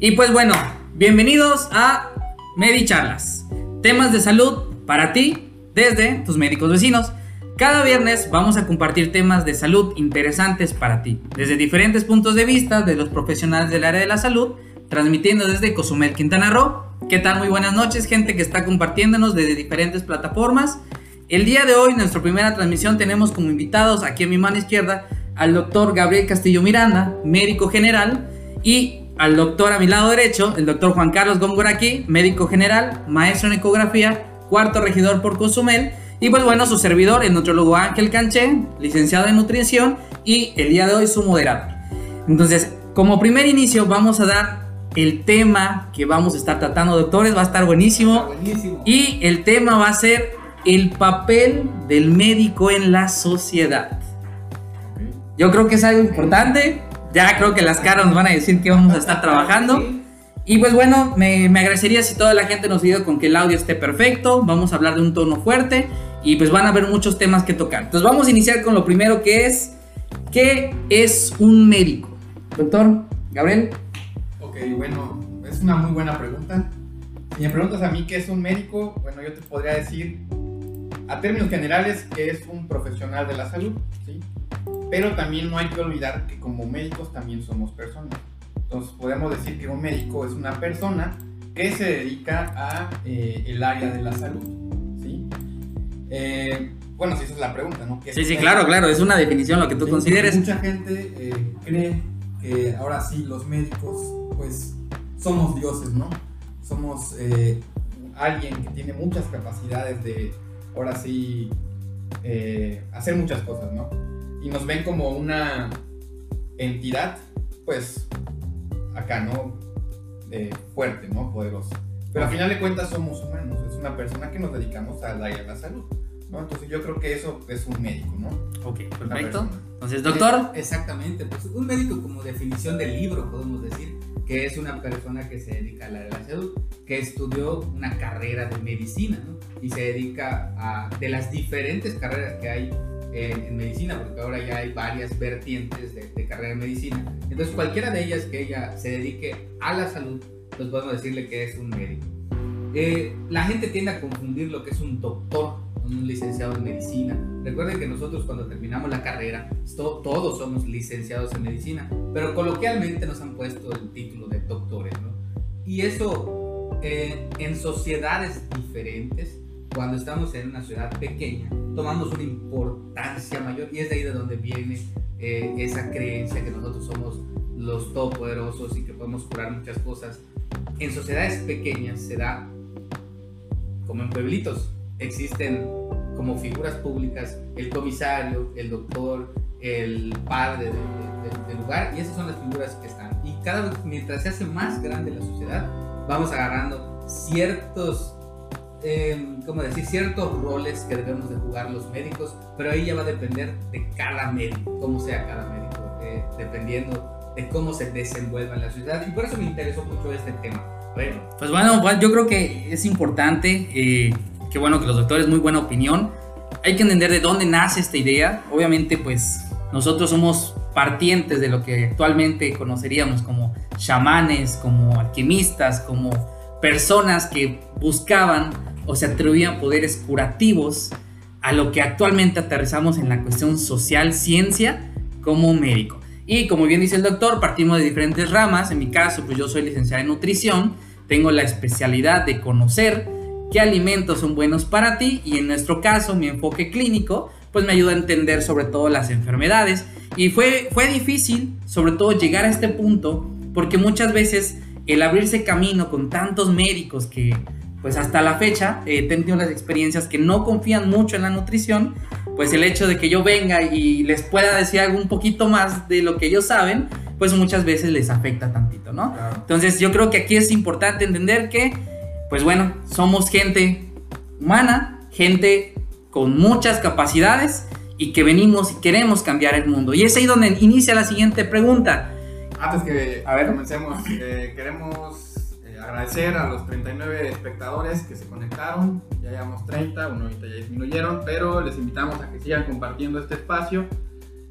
Y pues bueno, bienvenidos a Charlas. Temas de salud para ti desde tus médicos vecinos. Cada viernes vamos a compartir temas de salud interesantes para ti, desde diferentes puntos de vista de los profesionales del área de la salud, transmitiendo desde Cozumel, Quintana Roo. ¿Qué tal? Muy buenas noches, gente que está compartiéndonos desde diferentes plataformas. El día de hoy, nuestra primera transmisión, tenemos como invitados aquí a mi mano izquierda al doctor Gabriel Castillo Miranda, médico general, y al doctor a mi lado derecho, el doctor Juan Carlos Góngora médico general, maestro en ecografía, cuarto regidor por Cozumel, y pues bueno, su servidor, el nutriólogo Ángel Canché, licenciado en nutrición, y el día de hoy su moderador. Entonces, como primer inicio, vamos a dar el tema que vamos a estar tratando, doctores, va a estar buenísimo. buenísimo. Y el tema va a ser el papel del médico en la sociedad. Yo creo que es algo importante. Ya creo que las caras nos van a decir que vamos a estar trabajando. Y pues bueno, me, agradecería si toda la gente nos ayuda con que el audio esté perfecto. Vamos a hablar de un tono fuerte y pues van a haber muchos temas que tocar. Entonces vamos a iniciar con lo primero que es, ¿qué es un médico? Doctor, Gabriel. Ok, bueno, es una muy buena pregunta. Si me preguntas a mí qué es un médico, bueno, yo te podría decir, a términos generales, que es un profesional de la salud, ¿sí? Pero también no hay que olvidar que como médicos también somos personas. Entonces podemos decir que un médico es una persona que se dedica a eh, el área de la salud. ¿sí? Eh, bueno, si esa es la pregunta, ¿no? Sí, sí, claro, claro, es una definición lo que tú consideres. Mucha gente eh, cree que ahora sí los médicos pues somos dioses, ¿no? Somos alguien que tiene muchas capacidades de ahora sí hacer muchas cosas, ¿no? Y nos ven como una entidad, pues, acá, ¿no? fuerte, ¿no? Poderosa. Pero al final de cuentas somos humanos, es una persona que nos dedicamos al área de la salud. ¿no? Entonces yo creo que eso es un médico, ¿no? Ok, perfecto. Entonces, doctor. Exactamente, pues un médico como definición del libro podemos decir que es una persona que se dedica a la de la salud, que estudió una carrera de medicina, ¿no? Y se dedica a, de las diferentes carreras que hay en, medicina, porque ahora ya hay varias vertientes de, carrera de medicina. Entonces, cualquiera de ellas que ella se dedique a la salud, pues podemos decirle que es un médico. Eh, la gente tiende a confundir lo que es un doctor con un licenciado en medicina. Recuerden que nosotros cuando terminamos la carrera, todos somos licenciados en medicina, pero coloquialmente nos han puesto el título de doctores, ¿no? Y eso eh, en sociedades diferentes cuando estamos en una ciudad pequeña, tomamos una importancia mayor y es de ahí de donde viene eh, esa creencia que nosotros somos los todopoderosos y que podemos curar muchas cosas. En sociedades pequeñas se da como en pueblitos, existen como figuras públicas el comisario, el doctor, el padre del lugar y esas son las figuras que están. Y cada vez mientras se hace más grande la sociedad, vamos agarrando ciertos eh, como decir, ciertos roles que debemos de jugar los médicos, pero ahí ya va a depender de cada médico, cómo sea cada médico, eh, dependiendo de cómo se desenvuelva en la sociedad. Y por eso me interesó mucho este tema. Bueno. Pues bueno, yo creo que es importante, eh, que bueno que los doctores, muy buena opinión. Hay que entender de dónde nace esta idea. Obviamente, pues nosotros somos partientes de lo que actualmente conoceríamos como chamanes, como alquimistas, como personas que buscaban o se atrevían poderes curativos a lo que actualmente aterrizamos en la cuestión social, ciencia, como médico. Y como bien dice el doctor, partimos de diferentes ramas. En mi caso, pues yo soy licenciada en nutrición, tengo la especialidad de conocer qué alimentos son buenos para ti y en nuestro caso, mi enfoque clínico, pues me ayuda a entender sobre todo las enfermedades. Y fue, fue difícil, sobre todo, llegar a este punto, porque muchas veces el abrirse camino con tantos médicos que pues hasta la fecha he tenido las experiencias que no confían mucho en la nutrición, pues el hecho de que yo venga y les pueda decir algo un poquito más de lo que ellos saben, pues muchas veces les afecta tantito, ¿no? Entonces yo creo que aquí es importante entender que, pues bueno, somos gente humana, gente con muchas capacidades y que venimos y queremos cambiar el mundo. Y es ahí donde inicia la siguiente pregunta. Antes que a ver. comencemos, eh, queremos eh, agradecer a los 39 espectadores que se conectaron. Ya llevamos 30, uno ahorita ya disminuyeron, pero les invitamos a que sigan compartiendo este espacio.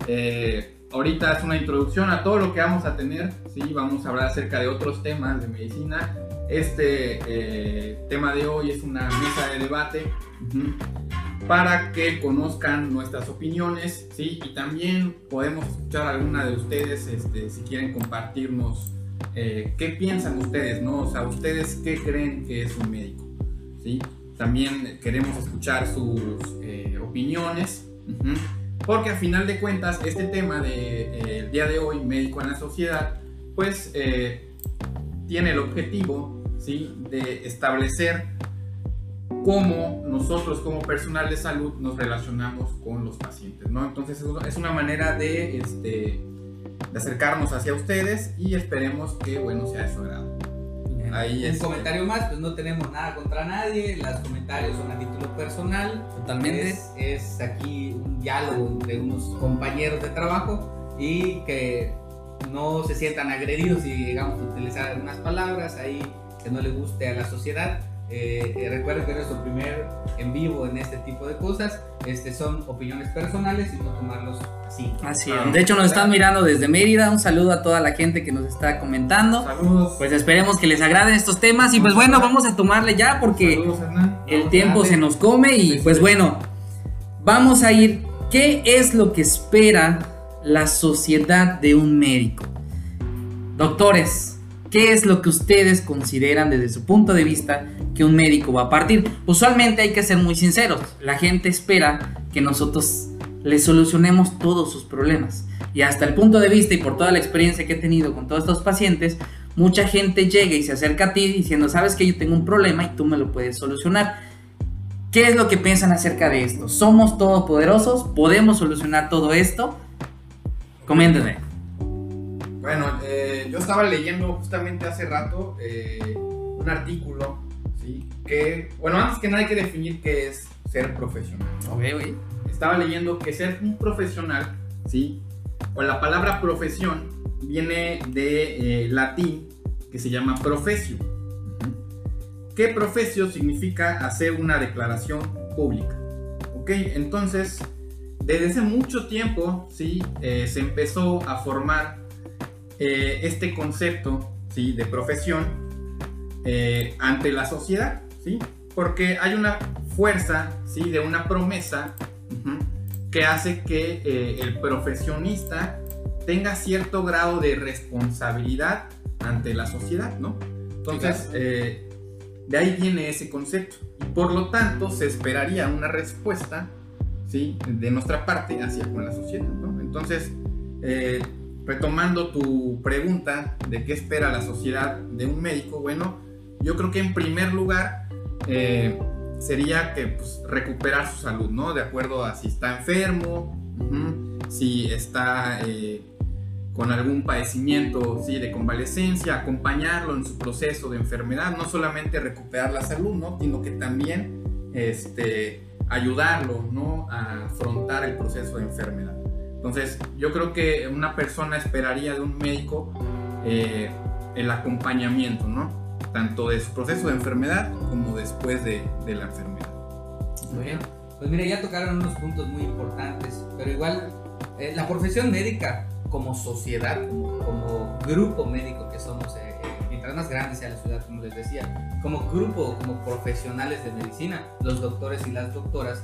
Eh, ahorita es una introducción a todo lo que vamos a tener, ¿sí? Vamos a hablar acerca de otros temas de medicina. Este eh, tema de hoy es una mesa de debate para que conozcan nuestras opiniones, ¿sí? Y también podemos escuchar alguna de ustedes este, si quieren compartirnos eh, qué piensan ustedes, ¿no? O sea, ustedes qué creen que es un médico, ¿sí? También queremos escuchar sus eh, opiniones, porque a final de cuentas este tema del de, eh, día de hoy, médico en la sociedad, pues tiene el objetivo, ¿sí? De establecer cómo nosotros como personal de salud nos relacionamos con los pacientes, ¿no? Entonces es una manera de, este, de acercarnos hacia ustedes y esperemos que, bueno, sea de su agrado. Ahí un comentario más, pues no tenemos nada contra nadie, los comentarios son a título personal. Totalmente. Es, es aquí un diálogo entre unos compañeros de trabajo y que no se sientan agredidos y digamos utilizar algunas palabras ahí que no le guste a la sociedad eh, eh, recuerden que es nuestro primer en vivo en este tipo de cosas. Este, son opiniones personales y no tomarlos así. Así es. De hecho, nos están mirando desde Mérida. Un saludo a toda la gente que nos está comentando. Saludos. Pues esperemos que les agraden estos temas. Y pues bueno, vamos a tomarle ya porque el tiempo se nos come. Y pues bueno, vamos a ir. ¿Qué es lo que espera la sociedad de un médico? Doctores, ¿Qué es lo que ustedes consideran desde su punto de vista que un médico va a partir? Usualmente hay que ser muy sinceros. La gente espera que nosotros le solucionemos todos sus problemas. Y hasta el punto de vista y por toda la experiencia que he tenido con todos estos pacientes, mucha gente llega y se acerca a ti diciendo, sabes que yo tengo un problema y tú me lo puedes solucionar. ¿Qué es lo que piensan acerca de esto? ¿Somos todopoderosos? ¿Podemos solucionar todo esto? Coméntenme. Bueno, eh, yo estaba leyendo justamente hace rato eh, un artículo, ¿sí? Que, bueno, antes que nada hay que definir qué es ser profesional. Estaba leyendo que ser un profesional, ¿sí? O la palabra profesión viene de eh, latín que se llama profesio. ¿Qué profesio significa hacer una declaración pública? ¿Ok? Entonces, desde hace mucho tiempo, ¿sí? se empezó a formar eh, este concepto ¿sí? de profesión eh, ante la sociedad, ¿sí? porque hay una fuerza ¿sí? de una promesa que hace que eh, el profesionista tenga cierto grado de responsabilidad ante la sociedad, ¿no? Entonces, de ahí viene ese concepto. Y por lo tanto, se esperaría una respuesta, ¿sí? De nuestra parte hacia con la sociedad, ¿no? Entonces, retomando tu pregunta de qué espera la sociedad de un médico, bueno, yo creo que en primer lugar eh, sería que pues, recuperar su salud, ¿no? De acuerdo a si está enfermo, si está eh, con algún padecimiento ¿sí? de convalecencia, acompañarlo en su proceso de enfermedad, no solamente recuperar la salud, ¿no? Sino que también este, ayudarlo, ¿no? A afrontar el proceso de enfermedad. Entonces, yo creo que una persona esperaría de un médico eh, el acompañamiento, ¿no? Tanto de su proceso de enfermedad como después de, la enfermedad. Muy bien. Pues mira, ya tocaron unos puntos muy importantes, pero igual eh, la profesión médica como sociedad, como, grupo médico que somos, eh, mientras más grande sea la ciudad, como les decía, como grupo, como profesionales de medicina, los doctores y las doctoras,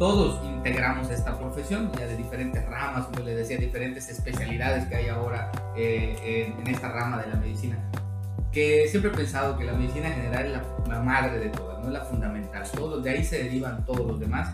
todos integramos esta profesión, ya de diferentes ramas, como les decía, diferentes especialidades que hay ahora eh, en, esta rama de la medicina. Que siempre he pensado que la medicina general es la, madre de todas, no la fundamental. Todos, de ahí se derivan todos los demás.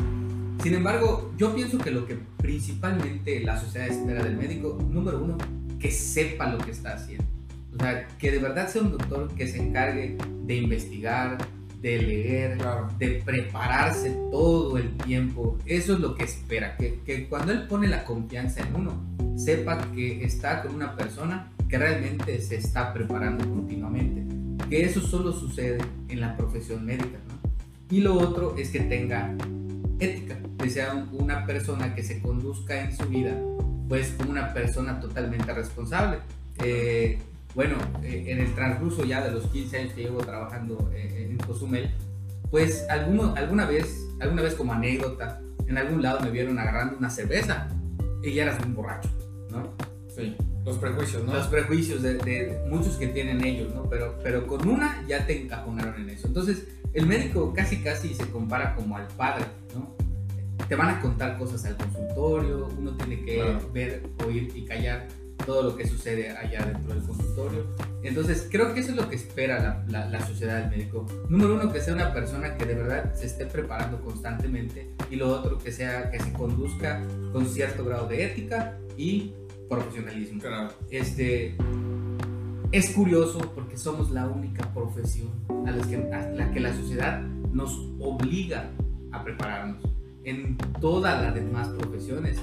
Sin embargo, yo pienso que lo que principalmente la sociedad espera del médico, número uno, que sepa lo que está haciendo. O sea, que de verdad sea un doctor que se encargue de investigar, de leer, de prepararse todo el tiempo. Eso es lo que espera, que, que, cuando él pone la confianza en uno, sepa que está con una persona que realmente se está preparando continuamente. Que eso solo sucede en la profesión médica. Y lo otro es que tenga ética, que sea una persona que se conduzca en su vida pues como una persona totalmente responsable. Eh, bueno, eh, en el transcurso ya de los 15 años que llevo trabajando eh, en Cozumel, pues alguno, alguna vez, alguna vez como anécdota, en algún lado me vieron agarrando una cerveza y ya eras un borracho. Sí, los prejuicios, ¿no? los prejuicios de, de muchos que tienen ellos, ¿no? Pero, pero con una ya te encajonaron en eso. Entonces, el médico casi casi se compara como al padre, ¿no? Te van a contar cosas al consultorio, uno tiene que Claro. ver, oír y callar todo lo que sucede allá dentro del consultorio. Entonces, creo que eso es lo que espera la, la- la sociedad del médico. Número uno, que sea una persona que de verdad se esté preparando constantemente. Y lo otro, que sea que se conduzca con cierto grado de ética y profesionalismo. Claro. Este, es curioso porque somos la única profesión a, las que, a la que la sociedad nos obliga a prepararnos. En todas las demás profesiones,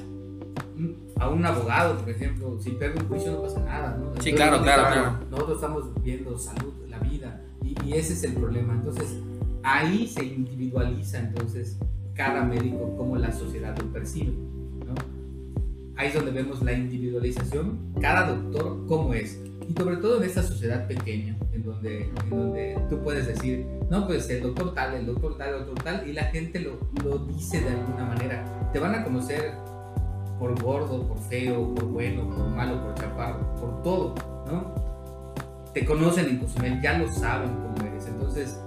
a un abogado, por ejemplo, si pierde un juicio no pasa nada, ¿no? Sí, claro, claro, claro. Nosotros estamos viendo salud, la vida, y, y ese es el problema. Entonces, ahí se individualiza entonces cada médico como la sociedad lo percibe, ¿no? Ahí es donde vemos la individualización, cada doctor cómo es. Y sobre todo en esta sociedad pequeña, en donde, en donde tú puedes decir, no, pues el doctor tal, el doctor tal, el doctor tal, y la gente lo, lo dice de alguna manera. Te van a conocer por gordo, por feo, por bueno, por malo, por chaparro, por todo, ¿no? Te conocen en Cozumel, ya lo saben cómo eres. Entonces,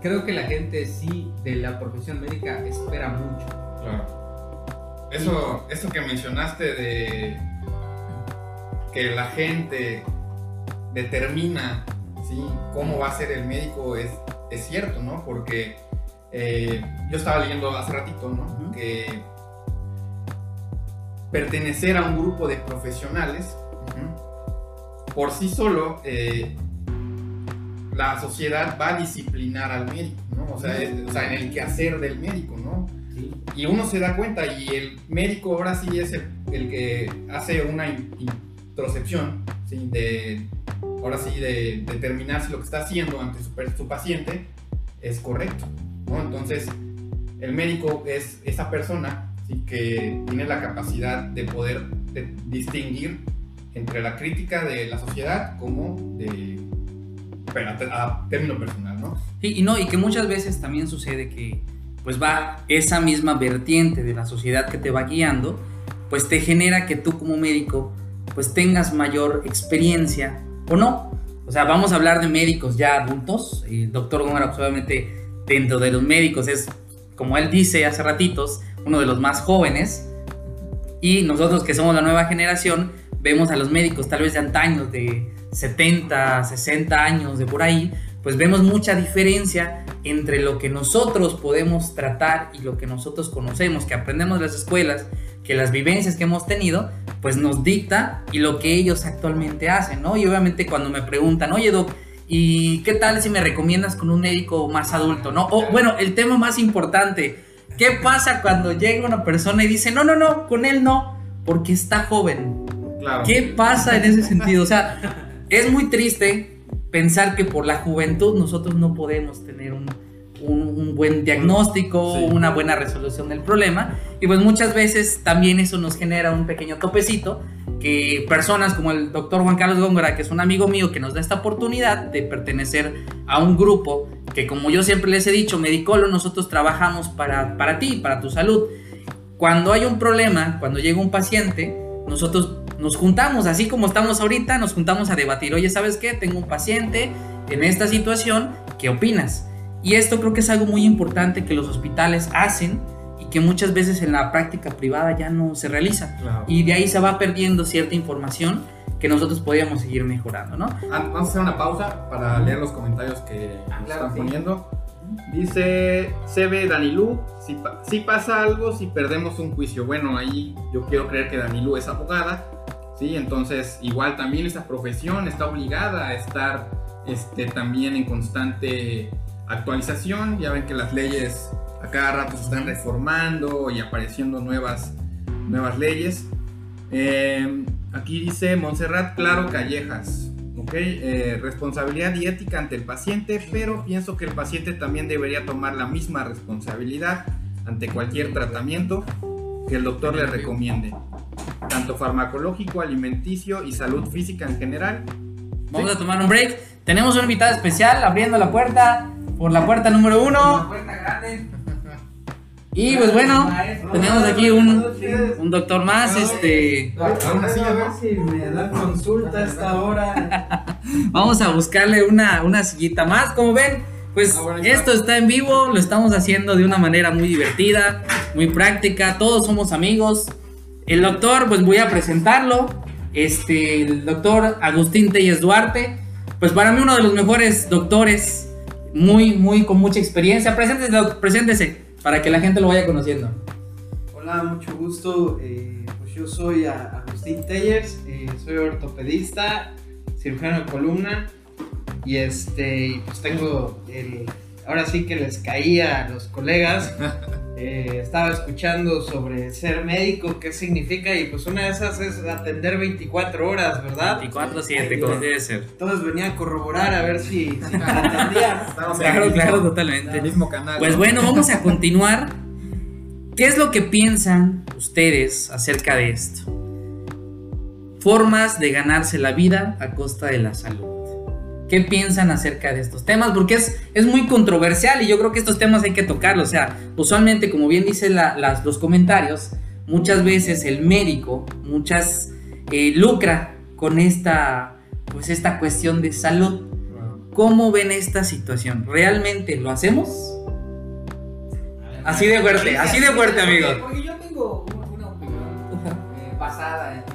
creo que la gente sí de la profesión médica espera mucho. Claro. Eso, eso que mencionaste de que la gente determina ¿sí? cómo va a ser el médico es, es cierto, ¿no? Porque eh, yo estaba leyendo hace ratito, ¿no? Que pertenecer a un grupo de profesionales por sí solo eh, la sociedad va a disciplinar al médico, ¿no? O sea, es- o sea, en el quehacer del médico, ¿no? ¿sí? Y uno se da cuenta y el médico ahora sí es el, el que hace una in- introspección, ¿sí? De, ahora sí, de determinar si lo que está haciendo ante su, su paciente es correcto, ¿no? Entonces, el médico es esa persona ¿sí? que tiene la capacidad de poder de- distinguir entre la crítica de la sociedad como de a, término personal, ¿no? Sí, y no, y que muchas veces también sucede que pues va esa misma vertiente de la sociedad que te va guiando, pues te genera que tú como médico pues tengas mayor experiencia o no. O sea, vamos a hablar de médicos ya adultos. El doctor Gómez obviamente dentro de los médicos es, como él dice hace ratitos, uno de los más jóvenes. Y nosotros que somos la nueva generación, vemos a los médicos tal vez de antaños, de 70, 60 años, de por ahí, pues vemos mucha diferencia entre lo que nosotros podemos tratar y lo que nosotros conocemos, que aprendemos en las escuelas, que las vivencias que hemos tenido, pues nos dicta y lo que ellos actualmente hacen, ¿no? Y obviamente cuando me preguntan, oye, Doc, ¿y qué tal si me recomiendas con un médico más adulto, ¿no? O bueno, el tema más importante, ¿qué pasa cuando llega una persona y dice, no, no, no, con él no, porque está joven? Claro. ¿Qué pasa en ese sentido? O sea, es muy triste pensar que por la juventud nosotros no podemos tener un, un- un buen diagnóstico, Sí. una buena resolución del problema. Y pues muchas veces también eso nos genera un pequeño topecito que personas como el doctor Juan Carlos Góngora, que es un amigo mío que nos da esta oportunidad de pertenecer a un grupo que como yo siempre les he dicho, Medicolo, nosotros trabajamos para, para ti, para tu salud. Cuando hay un problema, cuando llega un paciente, nosotros nos juntamos, así como estamos ahorita, nos juntamos a debatir, oye, ¿sabes qué? Tengo un paciente en esta situación, ¿qué opinas? Y esto creo que es algo muy importante que los hospitales hacen y que muchas veces en la práctica privada ya no se realiza. Claro. Y de ahí se va perdiendo cierta información que nosotros podríamos seguir mejorando, ¿no? Ah, Vamos a hacer una pausa para leer los comentarios que Ah, nos claro, están sí. poniendo. Dice CB Danilú, si, pa- si pasa algo, si perdemos un juicio. Bueno, ahí yo quiero creer que Danilú es abogada, ¿sí? Entonces, igual también esa profesión está obligada a estar este, también en constante actualización. Ya ven que las leyes a cada rato se están reformando y apareciendo nuevas, nuevas leyes. Eh, aquí dice Montserrat Claro Callejas. ¿ok? Eh, responsabilidad y ética ante el paciente, pero pienso que el paciente también debería tomar la misma responsabilidad ante cualquier tratamiento que el doctor le recomiende, tanto farmacológico, alimenticio y salud física en general. Vamos a tomar un break. Tenemos una invitada especial abriendo la puerta por la puerta número uno. puerta grande. Y pues bueno, tenemos aquí un, un doctor más, este... Aún así, a ver. si me da consulta a esta hora. Vamos a buscarle una, una sillita más. Como ven, pues está. esto está en vivo, lo estamos haciendo de una manera muy divertida, muy práctica. Todos somos amigos. El doctor, pues voy a presentarlo. Este, el doctor Agustín Telles Duarte. Pues para mí uno de los mejores doctores, muy, muy con mucha experiencia. Preséntese, preséntese para que la gente lo vaya conociendo. Hola, mucho gusto. eh, pues yo soy Agustín Tellers, eh, soy ortopedista, cirujano de columna y este, pues tengo el, ahora sí que les caía a los colegas. eh, estaba escuchando sobre ser médico, qué significa y pues una de esas es atender 24 horas, ¿verdad? 24-7, como debe ser. Entonces venía a corroborar a ver si, si atendían. Estamos Claro, claro, en totalmente. el mismo canal. Pues ¿no? bueno, vamos a continuar. ¿Qué es lo que piensan ustedes acerca de esto? Formas de ganarse la vida a costa de la salud. ¿Qué piensan acerca de estos temas? Porque es, es muy controversial y yo creo que estos temas hay que tocarlos. O sea, usualmente, como bien dicen los comentarios, muchas veces el médico, muchas eh, lucra con esta, pues esta cuestión de salud. ¿Cómo ven esta situación? ¿Realmente lo hacemos? Así de fuerte, así de fuerte, amigo. Porque yo tengo una, una opinión eh, basada en,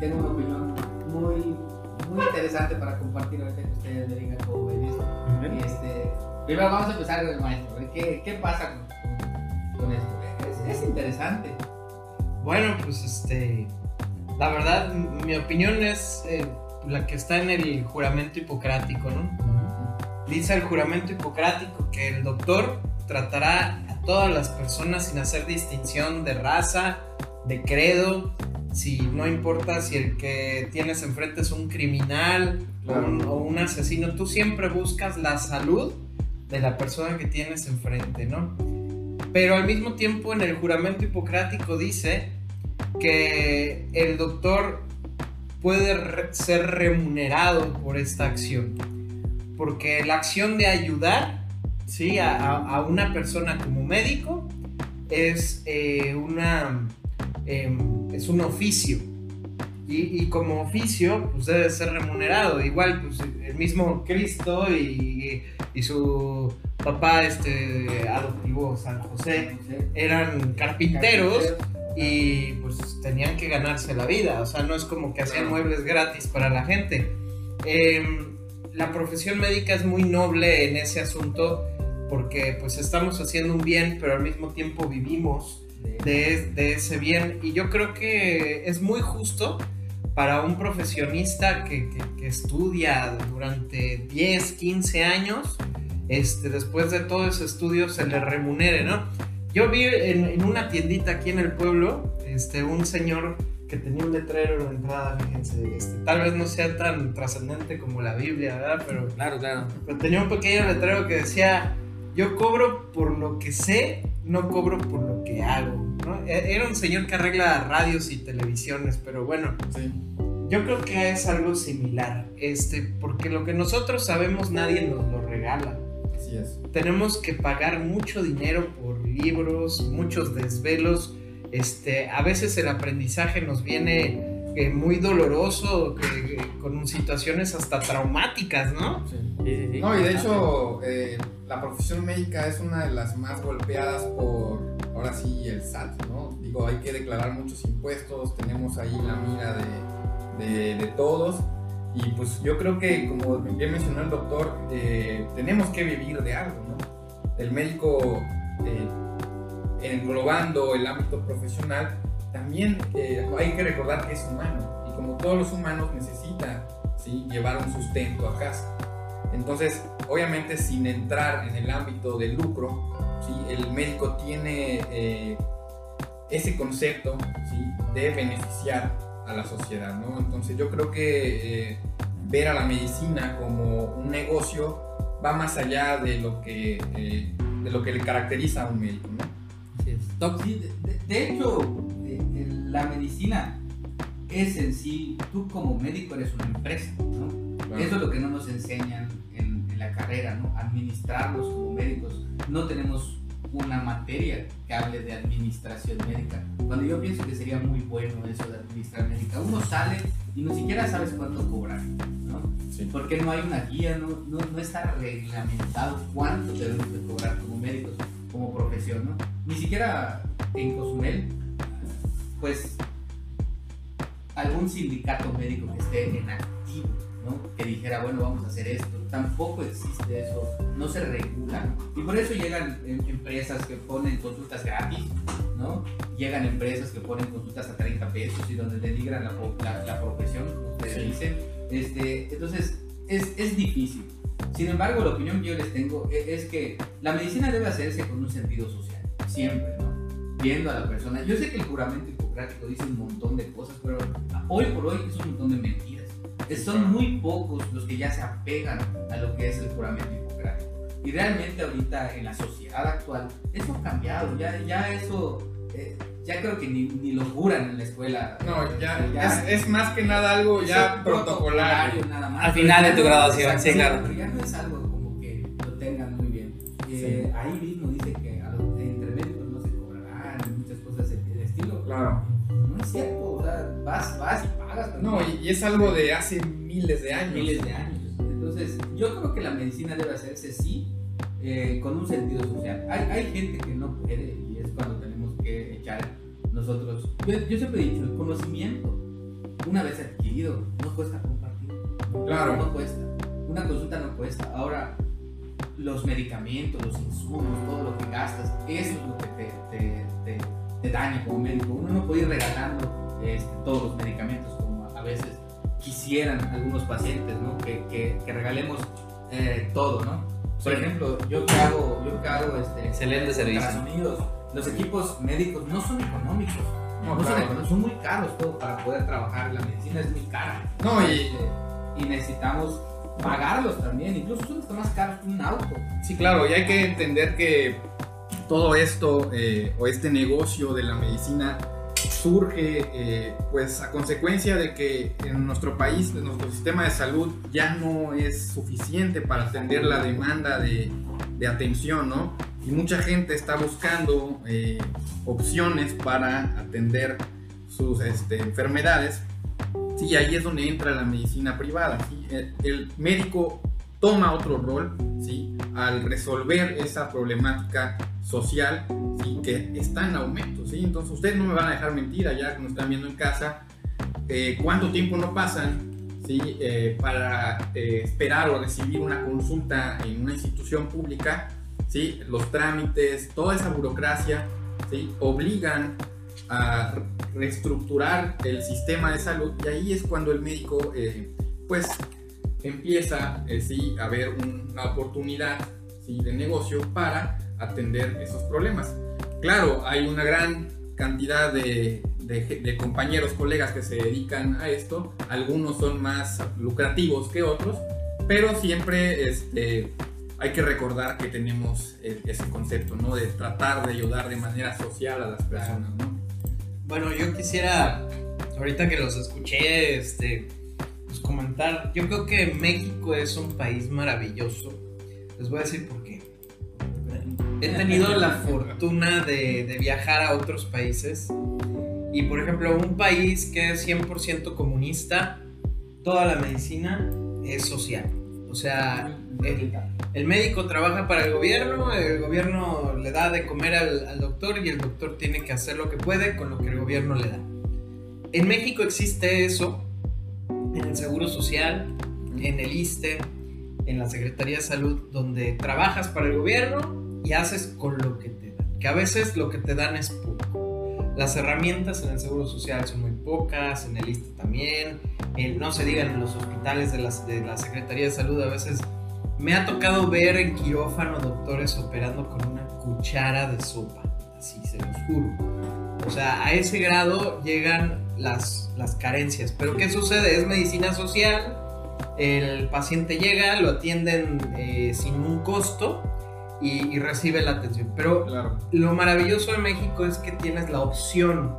tengo una opinión muy, muy interesante para compartir ahorita que ustedes me digan cómo ven esto. Y este, primero vamos a empezar con el maestro. ¿Qué, qué pasa con, esto? Es, es interesante. Bueno, pues este, la verdad, mi opinión es eh, la que está en el juramento hipocrático, ¿no? Dice el juramento hipocrático que el doctor tratará a todas las personas sin hacer distinción de raza, de credo, si no importa si el que tienes enfrente es un criminal o un, o un asesino, tú siempre buscas la salud de la persona que tienes enfrente, ¿no? Pero al mismo tiempo en el juramento hipocrático dice que el doctor puede re- ser remunerado por esta acción. Porque la acción de ayudar ¿sí? a, a- a una persona como médico es, eh, una, em, es un oficio. Y, y como oficio, pues debe ser remunerado. Igual, pues el mismo Cristo y, y su papá este, adoptivo, San José, eran carpinteros y pues tenían que ganarse la vida, o sea, no es como que hacían muebles gratis para la gente. Em, la profesión médica es muy noble en ese asunto porque pues estamos haciendo un bien, pero al mismo tiempo vivimos de, de ese bien y yo creo que es muy justo para un profesionista que, que- que estudia durante 10, 15 años, este, después de todo ese estudio se le remunere, ¿no? Yo vi en, en una tiendita aquí en el pueblo, este, un señor que tenía un letrero en la entrada, fíjense, este, tal vez no sea tan trascendente como la Biblia, ¿verdad? Pero, Claro, claro. pero tenía un pequeño letrero que decía, yo cobro por lo que sé, no cobro por lo que hago, ¿no? E- Era un señor que arregla radios y televisiones, pero bueno, Sí. yo creo que es algo similar, este, porque lo que nosotros sabemos nadie nos lo regala Así es. tenemos que pagar mucho dinero por libros, muchos desvelos. Este, a veces el aprendizaje nos viene eh, muy doloroso, que- que- con situaciones hasta traumáticas, ¿no? Sí. Sí, sí, sí. No, y de hecho, eh, la profesión médica es una de las más golpeadas por, ahora sí, el SAT, ¿no? Digo, hay que declarar muchos impuestos, tenemos ahí la mira de, de- todos. Y pues yo creo que, como bien mencionó el doctor, eh, tenemos que vivir de algo, ¿no? El médico, eh, englobando el ámbito profesional, también eh, hay que recordar que es humano. Y como todos los humanos, necesita ¿sí? llevar un sustento a casa. Entonces, obviamente sin entrar en el ámbito del lucro, ¿sí? el médico tiene eh, ese concepto ¿sí? de beneficiar a la sociedad. ¿no? Entonces yo creo que eh, ver a la medicina como un negocio va más allá de lo que, eh, de lo que le caracteriza a un médico. ¿no? Sí, de, hecho, la medicina es en sí, tú como médico eres una empresa, ¿no? Claro. Eso es lo que no nos enseñan en, en la carrera, ¿no? Administrarlos como médicos. No tenemos una materia que hable de administración médica. Cuando yo pienso que sería muy bueno eso de administrar médica, uno sale y ni siquiera sabes cuánto cobrar, ¿no? Sí. Porque no hay una guía, no, no, no está reglamentado cuánto debemos de cobrar como médicos, como profesión, ¿no? Ni siquiera en Cozumel, pues algún sindicato médico que esté en activo, ¿no? Que dijera, bueno, vamos a hacer esto. Tampoco existe eso, no se regula. Y por eso llegan eh, empresas que ponen consultas gratis, ¿no? Llegan empresas que ponen consultas a 30 pesos y donde denigran la, la, la profesión, ustedes Sí. dicen. Este, entonces, es, es difícil. Sin embargo, la opinión que yo les tengo e- es, que la medicina debe hacerse con un sentido social, siempre, ¿no? Viendo a la persona. Yo sé que el juramento hipocrático dice un montón de cosas, pero hoy por hoy es un montón de mentiras. Es- Son muy pocos los que ya se apegan a lo que es el juramento hipocrático. Y realmente ahorita en la sociedad actual, eso ha cambiado, ya, ya eso, eh, ya creo que ni, ni lo juran en la escuela. No, ya, Ya- es, es más que nada algo ya protocolario. nada más. Al final de tu graduación, sí, claro. Pero ya no es algo como que lo tengan muy bien. Eh, Ahí mismo dice que a los entre médicos no se cobrarán y muchas cosas de- del estilo. Claro. No es cierto, o sea, vas, vas y pagas. No, y, es algo de hace miles de años. miles de años. Entonces, yo creo que la medicina debe hacerse sí, eh, con un sentido social. Hay, hay gente que no puede y es cuando tenemos que echar nosotros. Yo, yo siempre he dicho, el conocimiento, una vez adquirido, no cuesta compartir. Claro. No cuesta. Una consulta no cuesta. Ahora, los medicamentos, los insumos, todo lo que gastas, eso es lo que te, te, te, te daña como médico. Uno no puede ir regalando este, todos los medicamentos veces quisieran algunos pacientes, ¿no? Que, que, que regalemos eh, todo, ¿no? Por Sí. ejemplo, yo que hago, yo que hago este, Excelente servicio. ultrasonidos, los equipos médicos no son económicos. No, No, son claro. económicos, son muy caros todo para poder trabajar. La medicina es muy cara. No, y- Este, y necesitamos pagarlos también. Incluso son hasta más caros que un auto. Sí, claro, y hay que entender que todo esto eh, o este negocio de la medicina surge eh, pues a consecuencia de que en nuestro país, nuestro sistema de salud ya no es suficiente para atender la demanda de, atención, ¿no? Y mucha gente está buscando eh, opciones para atender sus este, enfermedades. Sí, ahí es donde entra la medicina privada. El, el médico toma otro rol, ¿sí? Al resolver esa problemática social, ¿sí? Que está en aumento, ¿sí? Entonces ustedes no me van a dejar mentir allá nos están viendo en casa, eh, cuánto tiempo no pasan, ¿sí? Eh, para eh, esperar o recibir una consulta en una institución pública, ¿sí? Los trámites, toda esa burocracia, ¿sí? Obligan a reestructurar el sistema de salud y ahí es cuando el médico, eh, pues, empieza sí, a ver un- una oportunidad ¿sí? de negocio para atender esos problemas. Claro, hay una gran cantidad de, de ge- de compañeros, colegas que se dedican a esto, algunos son más lucrativos que otros, pero siempre este, hay que recordar que tenemos ese concepto, ¿no? De tratar de ayudar de manera social a las personas, ¿no? Bueno, yo quisiera, ahorita que los escuché, este, pues comentar, yo creo que México es un país maravilloso. Les voy a decir por qué. He tenido la fortuna de, de viajar a otros países y, por ejemplo, un país que es 100% comunista, toda la medicina es social. O sea, el, el médico trabaja para el gobierno, el gobierno le da de comer al, al doctor y el doctor tiene que hacer lo que puede con lo que el gobierno le da. En México existe eso, en el Seguro Social, en el ISTE, en la Secretaría de Salud, donde trabajas para el gobierno y haces con lo que te dan, que a veces lo que te dan es poco. Las herramientas en el Seguro Social son muy pocas, en el ISTE también, no se digan en los hospitales de, las, de la Secretaría de Salud, a veces me ha tocado ver en quirófano doctores operando con una cuchara de sopa, así se los juro. O sea, a ese grado llegan las, las carencias. Pero ¿qué sucede? Es medicina social, el paciente llega, lo atienden eh, sin un costo y, y recibe la atención. Pero Claro. lo maravilloso de México es que tienes la opción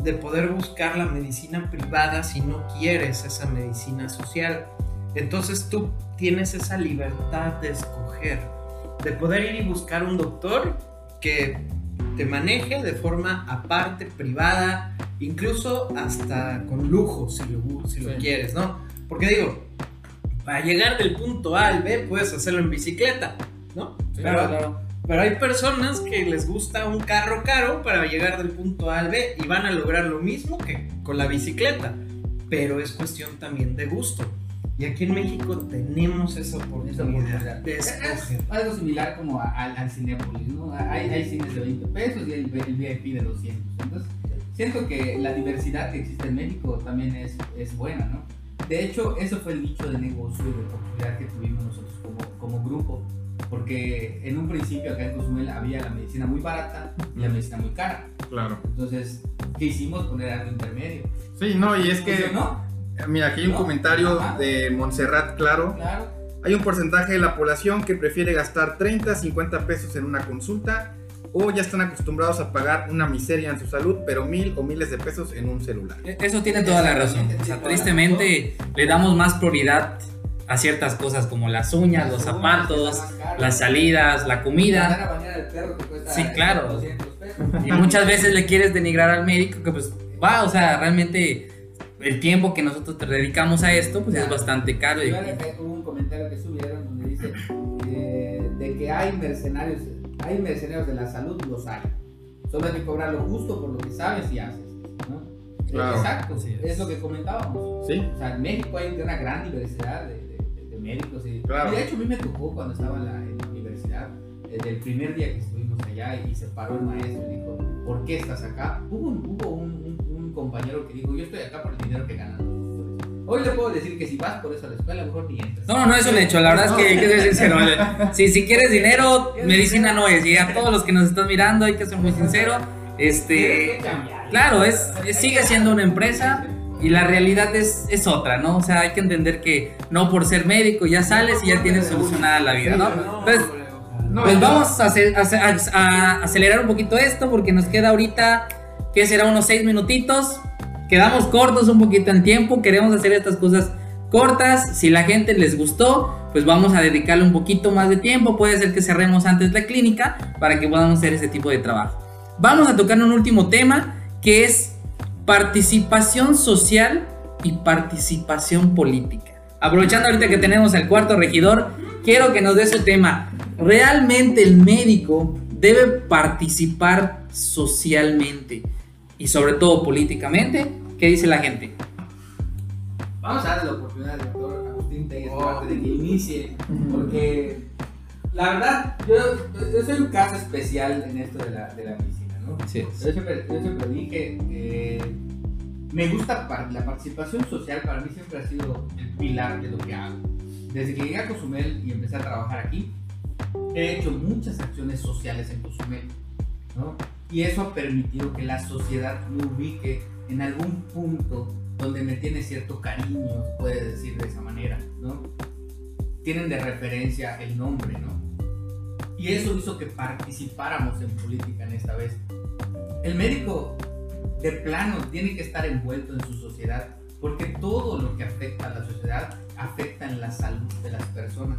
de poder buscar la medicina privada si no quieres esa medicina social. Entonces tú tienes esa libertad de escoger, de poder ir y buscar un doctor que te maneje de forma aparte, privada, incluso hasta con lujo si lo, si lo Sí. quieres, ¿no? Porque digo, para llegar del punto A al B puedes hacerlo en bicicleta, ¿no? Claro. Pero hay personas que les gusta un carro caro para llegar del punto A al B y van a lograr lo mismo que con la bicicleta. Pero es cuestión también de gusto. Y aquí en México tenemos esa oportunidad de Es escoger. algo similar como a- al, al Cinépolis, ¿no? Hay, hay cines de 20 pesos y el, el VIP de 200. Entonces, siento que la diversidad que existe en México también es, es buena, ¿no? De hecho, eso fue el nicho de negocio y de oportunidad que tuvimos nosotros como, como grupo. Porque en un principio acá en Cozumel había la medicina muy barata y la medicina muy cara. Claro. Entonces, ¿qué hicimos? Poner algo intermedio. Sí, no, y es que, ¿Funcionó? mira, aquí hay un ¿No? comentario Ajá. de Montserrat Claro. Claro. Hay un porcentaje de la población que prefiere gastar 30, 50 pesos en una consulta o ya están acostumbrados a pagar una miseria en su salud, pero mil o miles de pesos en un celular. E- Eso tiene toda la razón. O sea, tristemente le damos más prioridad a ciertas cosas como las uñas, los zapatos, las salidas, la comida. a bañar al perro te cuesta Sí, claro. 200 pesos. Y muchas veces le quieres denigrar al médico que pues va, o sea, realmente el tiempo que nosotros te dedicamos a esto pues es bastante caro. y- Igual acá hubo un comentario que subieron donde dice eh, de que hay mercenarios, hay mercenarios de la salud, los hay. Solo hay que cobrar lo justo por lo que sabes y haces. ¿no? Claro. Exacto, Así es. es. lo que comentábamos. ¿Sí? O sea, en México hay una gran diversidad de médicos. Y, Claro. y de hecho, a mí me tocó cuando estaba en la, en la universidad, desde el primer día que estuvimos allá y se paró el maestro y dijo, ¿por qué estás acá? Hubo un, hubo un, un- un compañero que dijo, yo estoy acá por el dinero que ganan los doctores. Hoy le puedo decir que si vas por eso a la escuela, mejor ni entres. No, no es un hecho, la verdad es que hay que ser sincero. Si, si quieres dinero, medicina no es. Y a todos los que nos están mirando hay que ser muy sincero. Este, claro, es, es- sigue siendo una empresa y la realidad es, es otra, ¿no? O sea, hay que entender que no por ser médico ya sales y ya tienes solucionada la vida, ¿no? Entonces, No, Pues vamos a, a- a acelerar un poquito esto porque nos queda ahorita, que será unos seis minutitos. Quedamos cortos un poquito en tiempo, queremos hacer estas cosas cortas. Si la gente les gustó, pues vamos a dedicarle un poquito más de tiempo. Puede ser que cerremos antes la clínica para que podamos hacer ese tipo de trabajo. Vamos a tocar un último tema que es participación social y participación política. Aprovechando ahorita que tenemos al cuarto regidor, quiero que nos dé su tema. ¿Realmente el médico debe participar socialmente y sobre todo políticamente? ¿Qué dice la gente? Vamos a darle la oportunidad al doctor Agustín Telles Oh. de que inicie, porque la verdad, yo, yo soy un caso especial en esto de la, de la medicina, ¿no? Sí. Yo siempre, yo siempre dije, eh, me gusta la participación social, para mí siempre ha sido el pilar de lo que hago. Desde que llegué a Cozumel y empecé a trabajar aquí, he hecho muchas acciones sociales en Cozumel, ¿no? Y eso ha permitido que la sociedad me ubique en algún punto donde me tiene cierto cariño, puede decir de esa manera, ¿no? Tienen de referencia el nombre, ¿no? Y eso hizo que participáramos en política en esta vez. El médico de plano tiene que estar envuelto en su sociedad, porque todo lo que afecta a la sociedad afecta en la salud de las personas.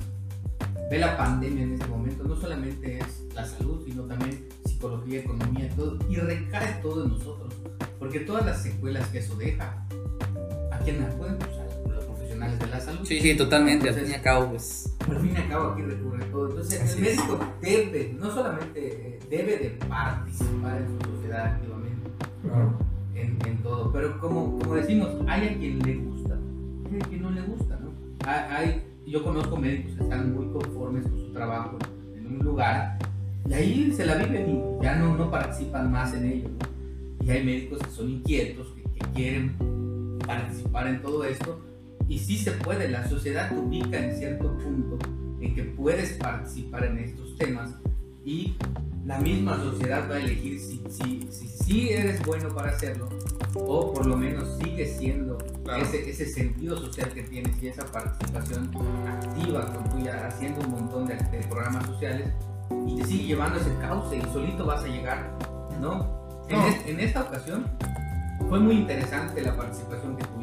Ve la pandemia en este momento, no solamente es la salud, sino también psicología, economía, todo, y recae todo en nosotros, porque todas las secuelas que eso deja, ¿a quién a los profesionales de la salud. Sí, sí, totalmente. Al fin y al cabo, pues. Al fin y al cabo aquí recurre todo. Entonces Así el es. médico debe, no solamente eh, debe de participar en su sociedad activamente, Claro. en, en todo. Pero como, como decimos, hay a quien le gusta, hay a quien no le gusta, ¿no? Hay- yo conozco médicos que están muy conformes con su trabajo en un lugar y ahí se la viven y ya no, no participan más en ello. ¿no? Y hay médicos que son inquietos, que, que quieren participar en todo esto y sí se puede, la sociedad te ubica en cierto punto en que puedes participar en estos temas y la misma sociedad va a elegir si, si, si, si eres bueno para hacerlo o por lo menos sigue siendo Claro. ese, ese sentido social que tienes y esa participación activa con tuya haciendo un montón de, de programas sociales y te sigue llevando ese cauce y solito vas a llegar, ¿no? En, No. es- en esta ocasión fue muy interesante la participación que tuvimos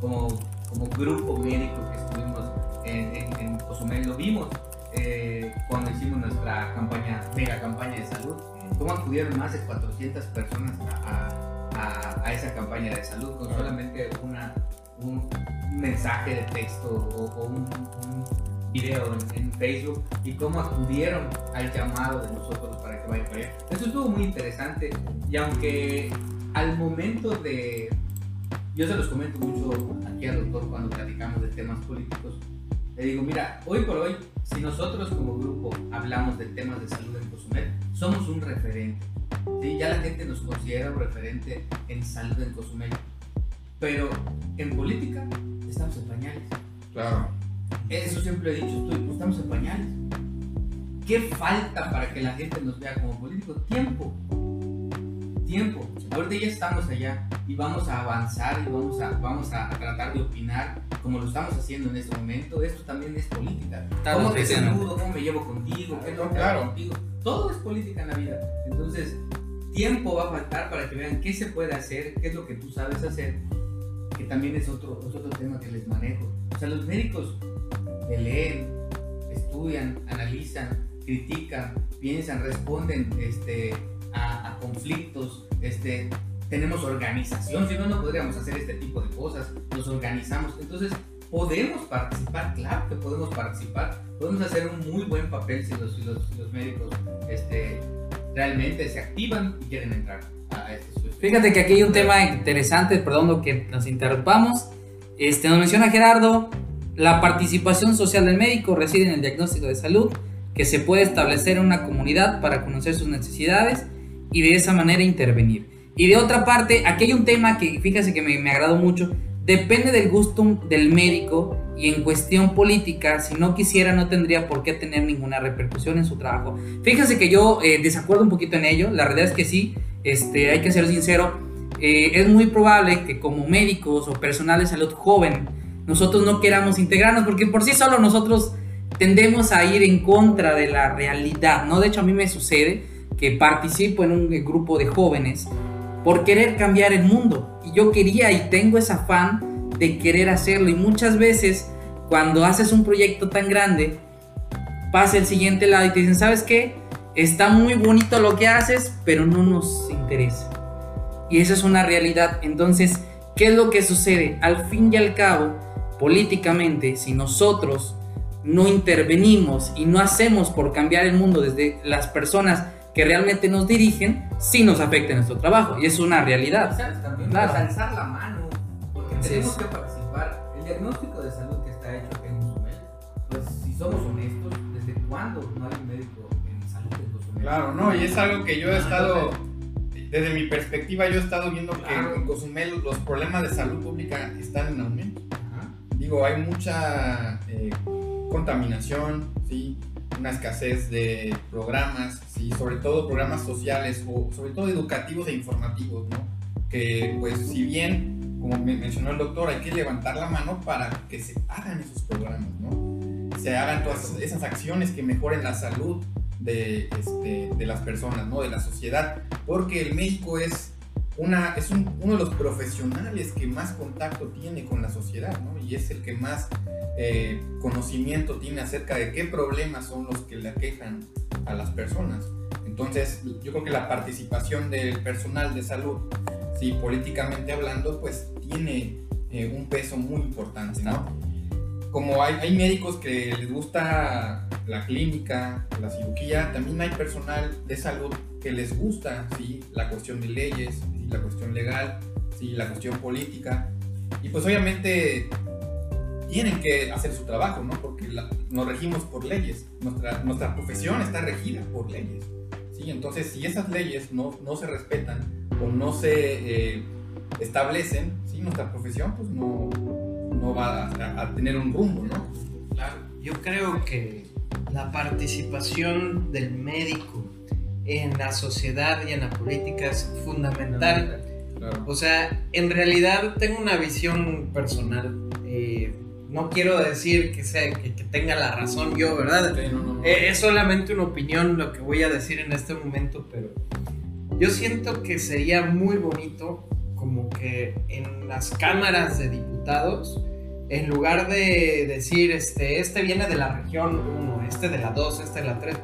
como, como, grupo médico que estuvimos en, en, en Cozumel, lo vimos eh, cuando hicimos nuestra campaña, mega campaña de salud, cómo acudieron más de 400 personas a, a- a esa campaña de salud con solamente una, un mensaje de texto o, o un, un video en, en Facebook y cómo acudieron al llamado de nosotros para que vayan para allá. Eso estuvo muy interesante y aunque al momento de... Yo se los comento mucho aquí al doctor cuando platicamos de temas políticos. Le digo, mira, hoy por hoy, si nosotros como grupo hablamos de temas de salud en Cozumel, somos un referente. ¿sí? Ya la gente nos considera un referente en salud en Cozumel. Pero en política estamos en pañales. Claro. Eso siempre he dicho, estoy, estamos en pañales. ¿Qué falta para que la gente nos vea como políticos? Tiempo. Tiempo. Ahorita ya estamos allá y vamos a avanzar y vamos a, vamos a tratar de opinar como lo estamos haciendo en este momento. Esto también es política. Claro, ¿Cómo te saludo? ¿Cómo me llevo contigo? ¿Qué no te Claro. contigo? Todo es política en la vida. Entonces, tiempo va a faltar para que vean qué se puede hacer, qué es lo que tú sabes hacer, que también es otro, es otro tema que les manejo. O sea, los médicos que leen, estudian, analizan, critican, piensan, responden este, a, a conflictos, este, tenemos organización, si no, no podríamos hacer este tipo de cosas, nos organizamos, entonces podemos participar, claro que podemos participar, podemos hacer un muy buen papel si los, los, los médicos este, realmente se activan y quieren entrar a estos. Fíjate que aquí hay un tema interesante, perdón que nos interrumpamos. Este, nos menciona Gerardo, la participación social del médico reside en el diagnóstico de salud que se puede establecer en una comunidad para conocer sus necesidades y de esa manera intervenir. Y de otra parte, aquí hay un tema que fíjese que me, me agradó mucho, depende del gusto del médico y en cuestión política, si no quisiera no tendría por qué tener ninguna repercusión en su trabajo. Fíjese que yo eh, desacuerdo un poquito en ello, la realidad es que sí, este, hay que ser sincero, eh, es muy probable que como médicos o personal de salud joven, nosotros no queramos integrarnos, porque por sí solo nosotros tendemos a ir en contra de la realidad, ¿no? De hecho, a mí me sucede que participo en un grupo de jóvenes por querer cambiar el mundo. Y yo quería y tengo ese afán de querer hacerlo. Y muchas veces, cuando haces un proyecto tan grande, pasa el siguiente lado y te dicen, ¿sabes qué? Está muy bonito lo que haces, pero no nos interesa. Y esa es una realidad. Entonces, ¿qué es lo que sucede? Al fin y al cabo, políticamente, si nosotros no intervenimos y no hacemos por cambiar el mundo desde las personas que realmente nos dirigen, sí nos afecta en nuestro trabajo. Y es una realidad. ¿Sabes también? Claro. Pues alzar la mano, porque Así tenemos es. que participar. El diagnóstico de salud que está hecho aquí en Cozumel, pues si somos honestos, ¿desde cuándo no hay un médico en salud en Cozumel? Claro, no, y es algo que yo he Ah, estado, desde mi perspectiva, yo he estado viendo Claro. que en Cozumel los problemas de salud pública están en aumento. ajá. Digo, hay mucha eh, contaminación, ¿sí? una escasez de programas, ¿sí? sobre todo programas sociales o sobre todo educativos e informativos, ¿no? que pues si bien, como me mencionó el doctor, hay que levantar la mano para que se hagan esos programas, ¿no? se hagan todas esas acciones que mejoren la salud de, este, de las personas, ¿no? de la sociedad, porque el médico es una, es un- uno de los profesionales que más contacto tiene con la sociedad, ¿no? Y es el que más eh, conocimiento tiene acerca de qué problemas son los que le aquejan a las personas. Entonces, yo creo que la participación del personal de salud, sí, políticamente hablando, pues tiene eh, un peso muy importante, ¿no? Como hay, hay médicos que les gusta la clínica, la cirugía, también hay personal de salud que les gusta, ¿sí? La cuestión de leyes, ¿sí? la cuestión legal, ¿sí? La cuestión política. Y pues obviamente tienen que hacer su trabajo, ¿no? Porque la- nos regimos por leyes. Nuestra, nuestra profesión está regida por leyes. ¿sí? Entonces, si esas leyes no, no se respetan o no se eh, establecen, ¿sí? nuestra profesión pues no, no va a, a tener un rumbo, ¿no? Claro. Yo creo que la participación del médico en la sociedad y en la política es fundamental. Claro. O sea, en realidad tengo una visión personal. eh, no quiero decir que, sea, que, que tenga la razón yo, ¿verdad? Sí, no, no, no. Eh, es solamente una opinión lo que voy a decir en este momento, pero yo siento que sería muy bonito como que en las cámaras de diputados en lugar de decir, este, este viene de la región 1, este de la 2, este de la 3,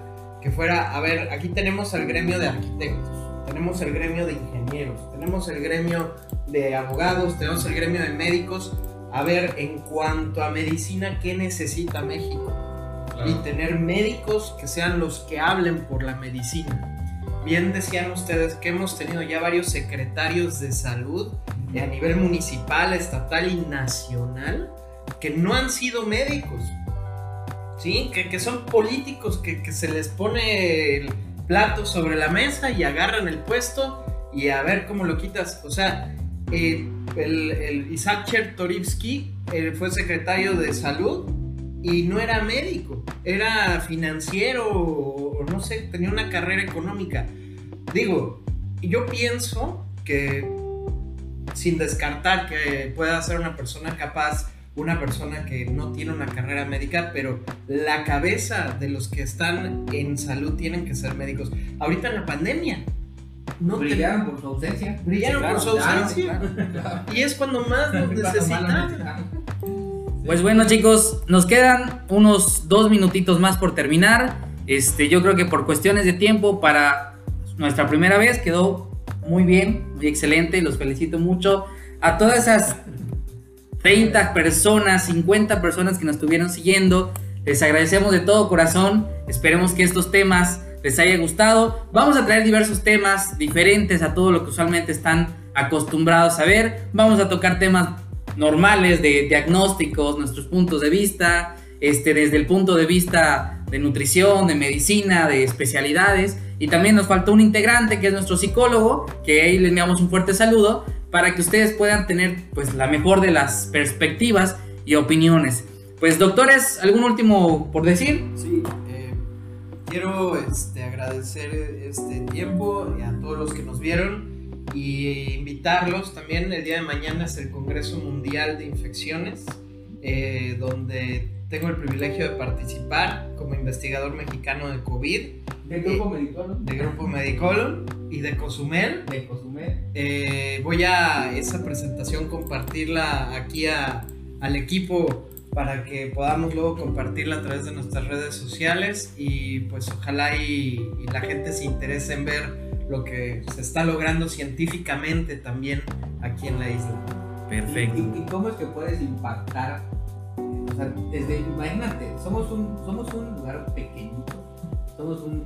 que fuera, a ver, aquí tenemos el gremio de arquitectos, tenemos el gremio de ingenieros, tenemos el gremio de abogados, tenemos el gremio de médicos, a ver, en cuanto a medicina, ¿qué necesita México? Y tener médicos que sean los que hablen por la medicina. Bien decían ustedes que hemos tenido ya varios secretarios de salud a nivel municipal, estatal y nacional que no han sido médicos, ¿sí? Que, son políticos que, se les pone el plato sobre la mesa y agarran el puesto y a ver cómo lo quitas. O sea, eh, el, Isaac Chertorivsky fue secretario de salud y no era médico, era financiero o no sé, tenía una carrera económica. Digo, yo pienso que sin descartar que pueda ser una persona capaz, una persona que no tiene una carrera médica, pero la cabeza de los que están en salud tienen que ser médicos. Ahorita en la pandemia. No brillaron por su ausencia. Brillaron por su ausencia. Y es cuando más los necesitan. Pues bueno chicos, nos quedan unos dos minutitos más por terminar. Este, yo creo que por cuestiones de tiempo para nuestra primera vez quedó muy bien, muy excelente, los felicito mucho. A todas esas 30 personas, 50 personas que nos estuvieron siguiendo, les agradecemos de todo corazón. Esperemos que estos temas les haya gustado. Vamos a traer diversos temas diferentes a todo lo que usualmente están acostumbrados a ver. Vamos a tocar temas normales de diagnósticos, nuestros puntos de vista, este, desde el punto de vista de nutrición, de medicina, de especialidades. Y también nos faltó un integrante que es nuestro psicólogo, que ahí le enviamos un fuerte saludo, para que ustedes puedan tener pues la mejor de las perspectivas y opiniones. Pues doctores, ¿algún último por decir? Sí, eh, quiero este, agradecer este tiempo a todos los que nos vieron y invitarlos también. El día de mañana es el Congreso Mundial de Infecciones, eh, donde tengo el privilegio de participar como investigador mexicano de COVID. ¿De Grupo Medicolon? De Grupo Medicolon y de Cozumel. De Cozumel. Eh, voy a esa presentación compartirla aquí al equipo para que podamos luego compartirla a través de nuestras redes sociales y pues ojalá y, la gente se interese en ver lo que se está logrando científicamente también aquí en la isla. Perfecto. y cómo es que puedes impactar o sea, desde, imagínate, somos un, somos un lugar pequeñito, somos un,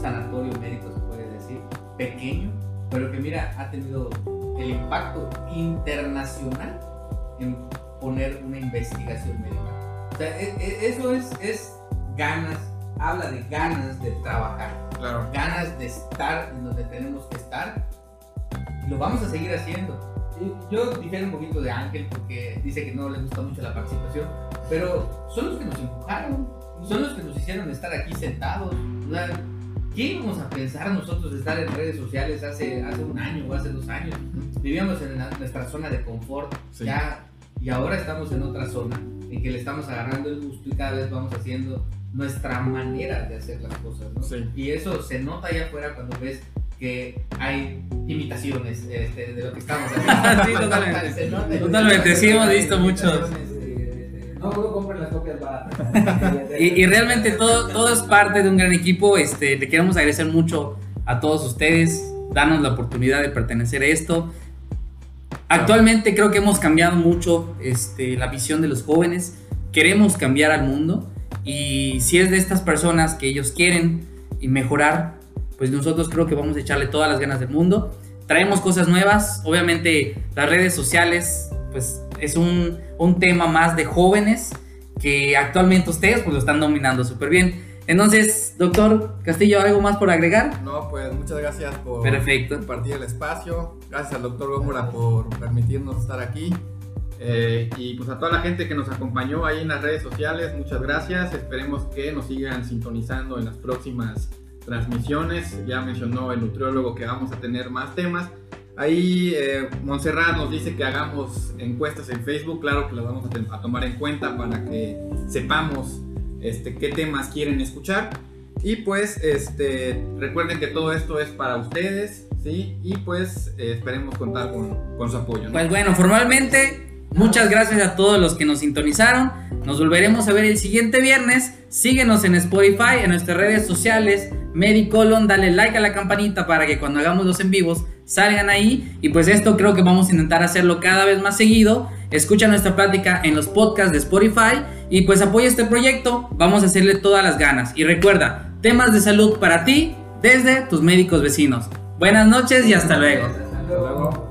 sanatorio médico, se puede decir, pequeño, pero que mira, ha tenido el impacto internacional en poner una investigación médica. O sea, e, e, eso es, es ganas, habla de ganas de trabajar, claro. ganas de estar en donde tenemos que estar, y lo vamos a seguir haciendo yo difiero un poquito de Ángel porque dice que no le gusta mucho la participación, pero son los que nos empujaron, son los que nos hicieron estar aquí sentados. ¿Qué íbamos a pensar nosotros de estar en redes sociales hace, hace un año o hace dos años? Vivíamos en nuestra zona de confort ya, y ahora estamos en otra zona en que le estamos agarrando el gusto y cada vez vamos haciendo nuestra manera de hacer las cosas. Y eso se nota allá afuera cuando ves que hay imitaciones este, de lo que estamos haciendo. sí, totalmente. totalmente, sí hemos visto muchos. No, no compren las copias baratas. y, y, realmente todo, todo es parte de un gran equipo. Este, le queremos agradecer mucho a todos ustedes. Danos la oportunidad de pertenecer a esto. Actualmente creo que hemos cambiado mucho este, la visión de los jóvenes. Queremos cambiar al mundo. Y si es de estas personas que ellos quieren y mejorar, pues nosotros creo que vamos a echarle todas las ganas del mundo. Traemos cosas nuevas, obviamente las redes sociales, pues es un, un tema más de jóvenes que actualmente ustedes pues lo están dominando súper bien. Entonces, doctor Castillo, ¿algo más por agregar? No, pues muchas gracias por Perfecto. compartir el espacio. Gracias al doctor Gómora por permitirnos estar aquí. Eh, y pues a toda la gente que nos acompañó ahí en las redes sociales, muchas gracias. Esperemos que nos sigan sintonizando en las próximas transmisiones. Ya mencionó el nutriólogo que vamos a tener más temas. Ahí eh, Montserrat nos dice que hagamos encuestas en Facebook. Claro que las vamos a, tomar en cuenta para que sepamos este, qué temas quieren escuchar. Y pues este, recuerden que todo esto es para ustedes, ¿sí? Y pues eh, esperemos contar con, con su apoyo. Pues bueno, formalmente Muchas gracias a todos los que nos sintonizaron. Nos volveremos a ver el siguiente viernes. Síguenos en Spotify, en nuestras redes sociales. Medicolon, dale like a la campanita para que cuando hagamos los en vivos salgan ahí. Y pues esto creo que vamos a intentar hacerlo cada vez más seguido. Escucha nuestra plática en los podcasts de Spotify y pues apoya este proyecto. Vamos a hacerle todas las ganas. Y recuerda, temas de salud para ti desde tus médicos vecinos. Buenas noches y hasta luego. Hasta luego.